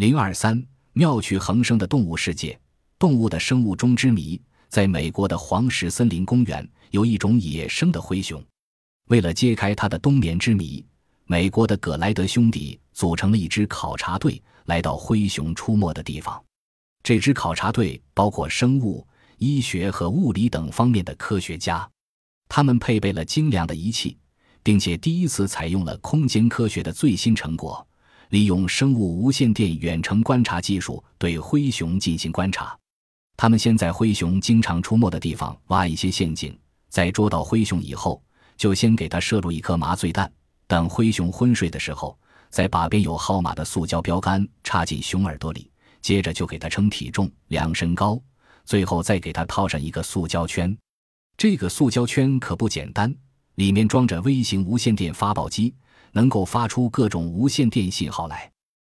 零二三妙趣横生的动物世界，动物的生物钟之谜。在美国的黄石森林公园，有一种野生的灰熊。为了揭开它的冬眠之谜，美国的葛莱德兄弟组成了一支考察队，来到灰熊出没的地方。这支考察队包括生物、医学和物理等方面的科学家，他们配备了精良的仪器，并且第一次采用了空间科学的最新成果，利用生物无线电远程观察技术对灰熊进行观察。他们先在灰熊经常出没的地方挖一些陷阱，在捉到灰熊以后，就先给它射入一颗麻醉弹。等灰熊昏睡的时候，再把边有号码的塑胶标杆插进熊耳朵里，接着就给它称体重、量身高，最后再给它套上一个塑胶圈。这个塑胶圈可不简单，里面装着微型无线电发报机，能够发出各种无线电信号来。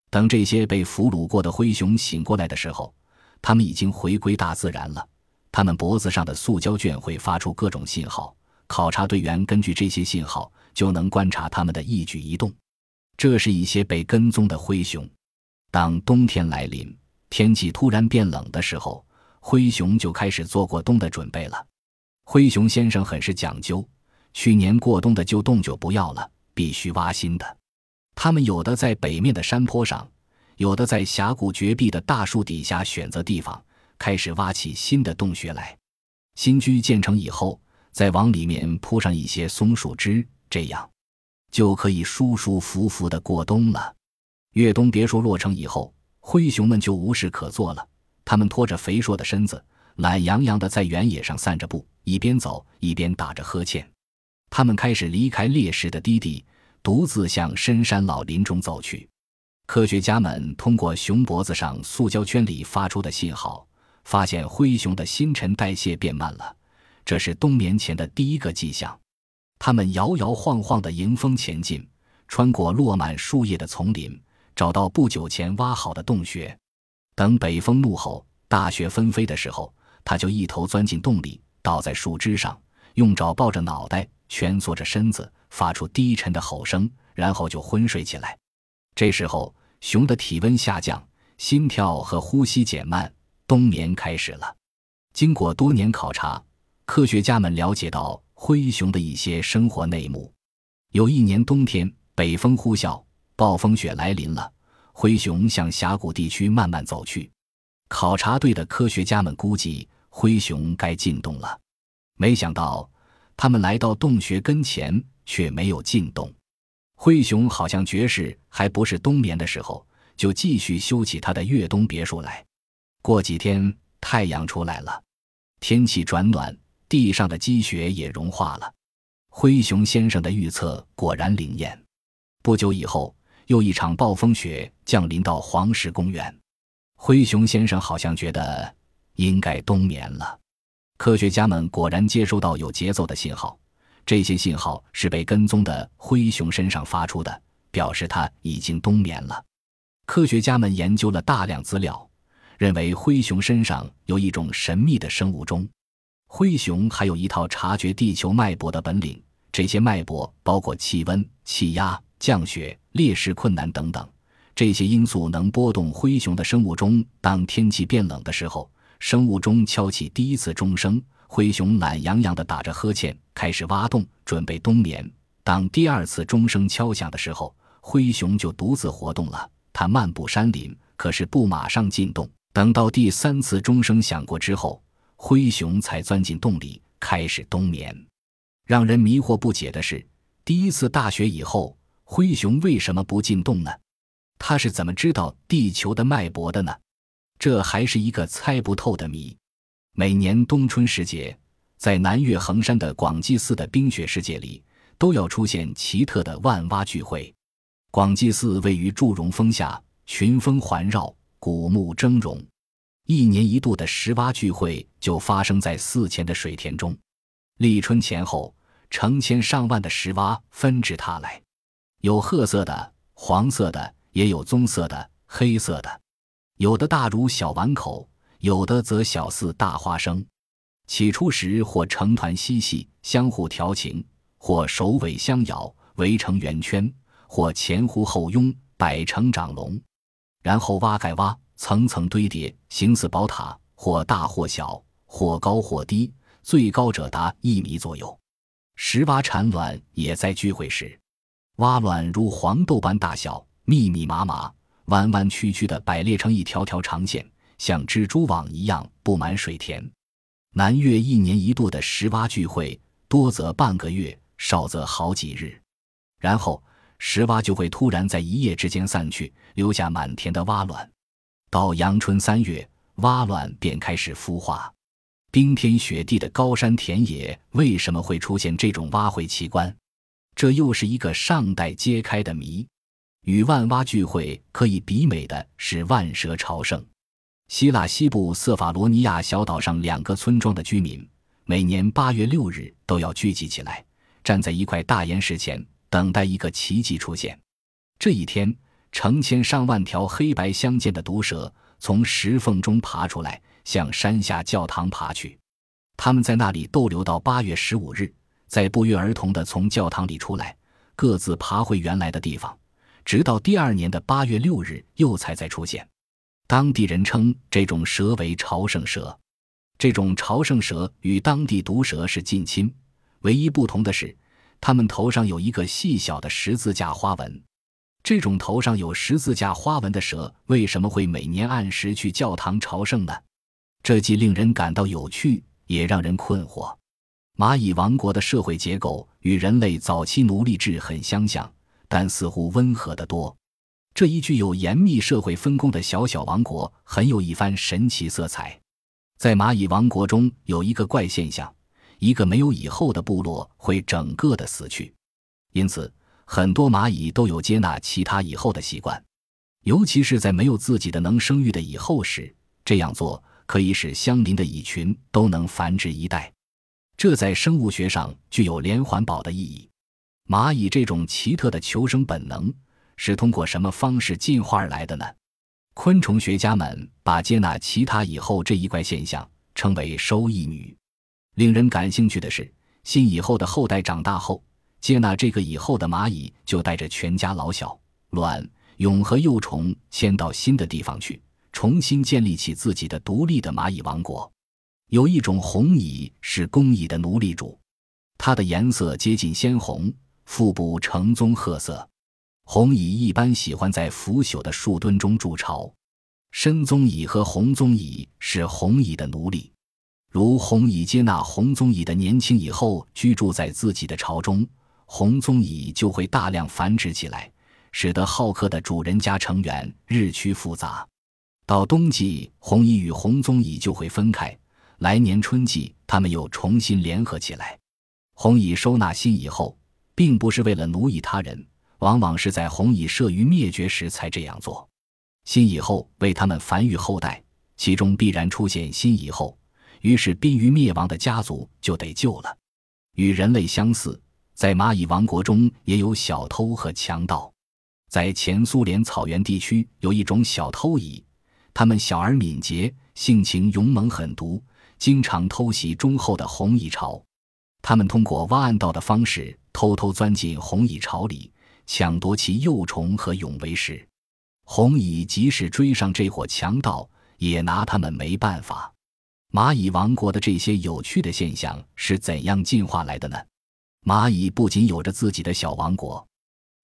等这些被俘虏过的灰熊醒过来的时候，他们已经回归大自然了，他们脖子上的塑胶卷会发出各种信号，考察队员根据这些信号就能观察他们的一举一动。这是一些被跟踪的灰熊。当冬天来临，天气突然变冷的时候，灰熊就开始做过冬的准备了。灰熊先生很是讲究，去年过冬的旧洞就不要了，必须挖新的。他们有的在北面的山坡上。有的在峡谷绝壁的大树底下选择地方，开始挖起新的洞穴来。新居建成以后，再往里面铺上一些松树枝，这样就可以舒舒服服的过冬了。越冬别墅落成以后，灰熊们就无事可做了。他们拖着肥硕的身子，懒洋洋的在原野上散着步，一边走一边打着呵欠。他们开始离开猎食的低地，独自向深山老林中走去。科学家们通过熊脖子上塑胶圈里发出的信号，发现灰熊的新陈代谢变慢了，这是冬眠前的第一个迹象。它们摇摇晃晃地迎风前进，穿过落满树叶的丛林，找到不久前挖好的洞穴。等北风怒吼、大雪纷飞的时候，它就一头钻进洞里，倒在树枝上，用爪抱着脑袋，蜷缩着身子，发出低沉的吼声，然后就昏睡起来。这时候。熊的体温下降，心跳和呼吸减慢，冬眠开始了。经过多年考察，科学家们了解到灰熊的一些生活内幕。有一年冬天，北风呼啸，暴风雪来临了，灰熊向峡谷地区慢慢走去。考察队的科学家们估计灰熊该进洞了，没想到他们来到洞穴跟前，却没有进洞。灰熊好像觉示还不是冬眠的时候，就继续修起他的越冬别墅来。过几天，太阳出来了，天气转暖，地上的积雪也融化了。灰熊先生的预测果然灵验。不久以后，又一场暴风雪降临到黄石公园。灰熊先生好像觉得应该冬眠了。科学家们果然接收到有节奏的信号。这些信号是被跟踪的灰熊身上发出的，表示它已经冬眠了。科学家们研究了大量资料，认为灰熊身上有一种神秘的生物钟。灰熊还有一套察觉地球脉搏的本领，这些脉搏包括气温、气压、降雪、猎食困难等等，这些因素能波动灰熊的生物钟。当天气变冷的时候，生物钟敲起第一次钟声。灰熊懒洋洋地打着呵欠，开始挖洞，准备冬眠。当第二次钟声敲响的时候，灰熊就独自活动了。它漫步山林，可是不马上进洞。等到第三次钟声响过之后，灰熊才钻进洞里，开始冬眠。让人迷惑不解的是，第一次大雪以后，灰熊为什么不进洞呢？它是怎么知道地球的脉搏的呢？这还是一个猜不透的谜。每年冬春时节，在南岳衡山的广济寺的冰雪世界里，都要出现奇特的万蛙聚会。广济寺位于祝融峰下，群峰环绕，古木峥嵘。一年一度的石蛙聚会就发生在寺前的水田中。立春前后，成千上万的石蛙纷至沓来，有褐色的、黄色的，也有棕色的、黑色的，有的大如小碗口。有的则小似大花生，起初时或成团嬉戏，相互调情；或首尾相咬，围成圆圈；或前呼后拥，摆成长龙。然后挖盖挖，层层堆叠，形似宝塔，或大或小，或高或低，最高者达一米左右。石蛙产卵也在聚会时，蛙卵如黄豆般大小，密密麻麻，弯弯曲曲的摆列成一条条长线，像蜘蛛网一样布满水田。南越一年一度的石蛙聚会，多则半个月，少则好几日，然后石蛙就会突然在一夜之间散去，留下满田的蛙卵。到阳春三月，蛙卵便开始孵化。冰天雪地的高山田野，为什么会出现这种蛙会奇观？这又是一个尚待揭开的谜。与万蛙聚会可以比美的是万蛇朝圣。希腊西部色法罗尼亚小岛上两个村庄的居民，每年八月六日都要聚集起来，站在一块大岩石前，等待一个奇迹出现。这一天，成千上万条黑白相间的毒蛇从石缝中爬出来。向山下教堂爬去，他们在那里逗留到八月十五日，再不约而同地从教堂里出来，各自爬回原来的地方，直到第二年的八月六日又才再出现。当地人称这种蛇为朝圣蛇。这种朝圣蛇与当地毒蛇是近亲，唯一不同的是，它们头上有一个细小的十字架花纹。这种头上有十字架花纹的蛇为什么会每年按时去教堂朝圣呢？这既令人感到有趣，也让人困惑。蚂蚁王国的社会结构与人类早期奴隶制很相像，但似乎温和得多。这一具有严密社会分工的小小王国，很有一番神奇色彩。在蚂蚁王国中有一个怪现象：一个没有蚁后的部落会整个的死去。因此，很多蚂蚁都有接纳其他蚁后的习惯，尤其是在没有自己的能生育的蚁后时，这样做。可以使相邻的蚁群都能繁殖一代，这在生物学上具有连环保的意义。蚂蚁这种奇特的求生本能是通过什么方式进化而来的呢？昆虫学家们把接纳其他蚁后这一怪现象称为“收益女”。令人感兴趣的是，新蚁后的后代长大后，接纳这个蚁后的蚂蚁就带着全家老小、卵、蛹和幼虫迁到新的地方去。重新建立起自己的独立的蚂蚁王国。有一种红蚁是公蚁的奴隶主，它的颜色接近鲜红，腹部呈棕褐色。红蚁一般喜欢在腐朽的树墩中筑巢。深棕蚁和红棕蚁是红蚁的奴隶。如红蚁接纳红棕蚁的年轻蚁后居住在自己的巢中，红棕蚁就会大量繁殖起来，使得好客的主人家成员日趋复杂。到冬季，红蚁与红棕蚁就会分开。来年春季，它们又重新联合起来。红蚁收纳新蚁后，并不是为了奴役他人，往往是在红蚁社于灭绝时才这样做。新蚁后为它们繁育后代，其中必然出现新蚁后，于是濒于灭亡的家族就得救了。与人类相似，在蚂蚁王国中也有小偷和强盗。在前苏联草原地区，有一种小偷蚁。它们小而敏捷，性情勇猛狠毒，经常偷袭忠厚的红蚁巢。他们通过挖暗道的方式，偷偷钻进红蚁巢里，抢夺其幼虫和蛹为食。红蚁即使追上这伙强盗，也拿他们没办法。蚂蚁王国的这些有趣的现象是怎样进化来的呢？蚂蚁不仅有着自己的小王国，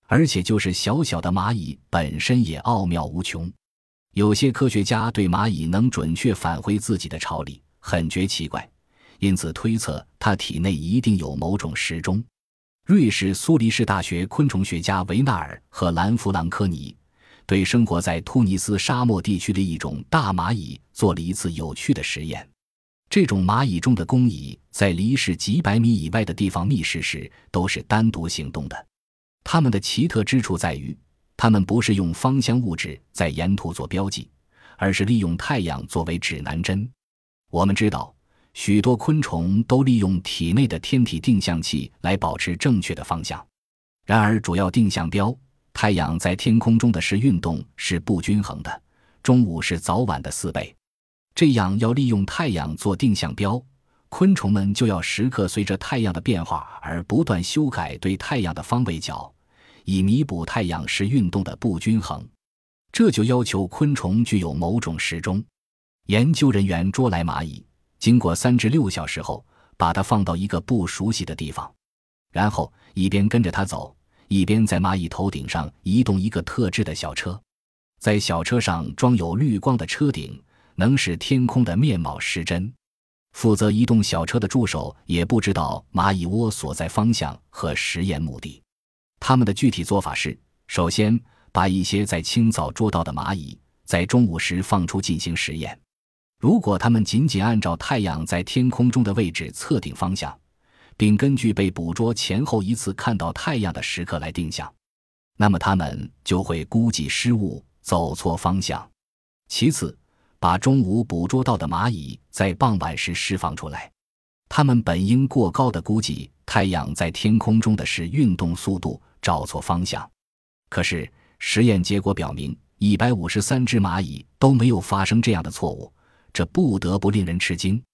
而且就是小小的蚂蚁本身也奥妙无穷。有些科学家对蚂蚁能准确返回自己的巢里很觉奇怪，因此推测它体内一定有某种时钟。瑞士苏黎世大学昆虫学家维纳尔和兰弗朗科尼对生活在突尼斯沙漠地区的一种大蚂蚁做了一次有趣的实验。这种蚂蚁中的工蚁在离世几百米以外的地方觅食时都是单独行动的。它们的奇特之处在于。它们不是用芳香物质在沿途做标记，而是利用太阳作为指南针。我们知道，许多昆虫都利用体内的天体定向器来保持正确的方向。然而，主要定向标——太阳在天空中的时运动是不均衡的，中午是早晚的四倍。这样，要利用太阳做定向标，昆虫们就要时刻随着太阳的变化而不断修改对太阳的方位角。以弥补太阳时运动的不均衡，这就要求昆虫具有某种时钟。研究人员捉来蚂蚁，经过三至六小时后，把它放到一个不熟悉的地方，然后一边跟着它走，一边在蚂蚁头顶上移动一个特制的小车，在小车上装有绿光的车顶，能使天空的面貌失真。负责移动小车的助手也不知道蚂蚁窝所在方向和实验目的。他们的具体做法是：首先，把一些在清早捉到的蚂蚁在中午时放出进行实验。如果它们仅仅按照太阳在天空中的位置测定方向，并根据被捕捉前后一次看到太阳的时刻来定向，那么它们就会估计失误，走错方向。其次，把中午捕捉到的蚂蚁在傍晚时释放出来，它们本应过高的估计太阳在天空中的是运动速度，找错方向。可是实验结果表明，一百五十三只蚂蚁都没有发生这样的错误，这不得不令人吃惊。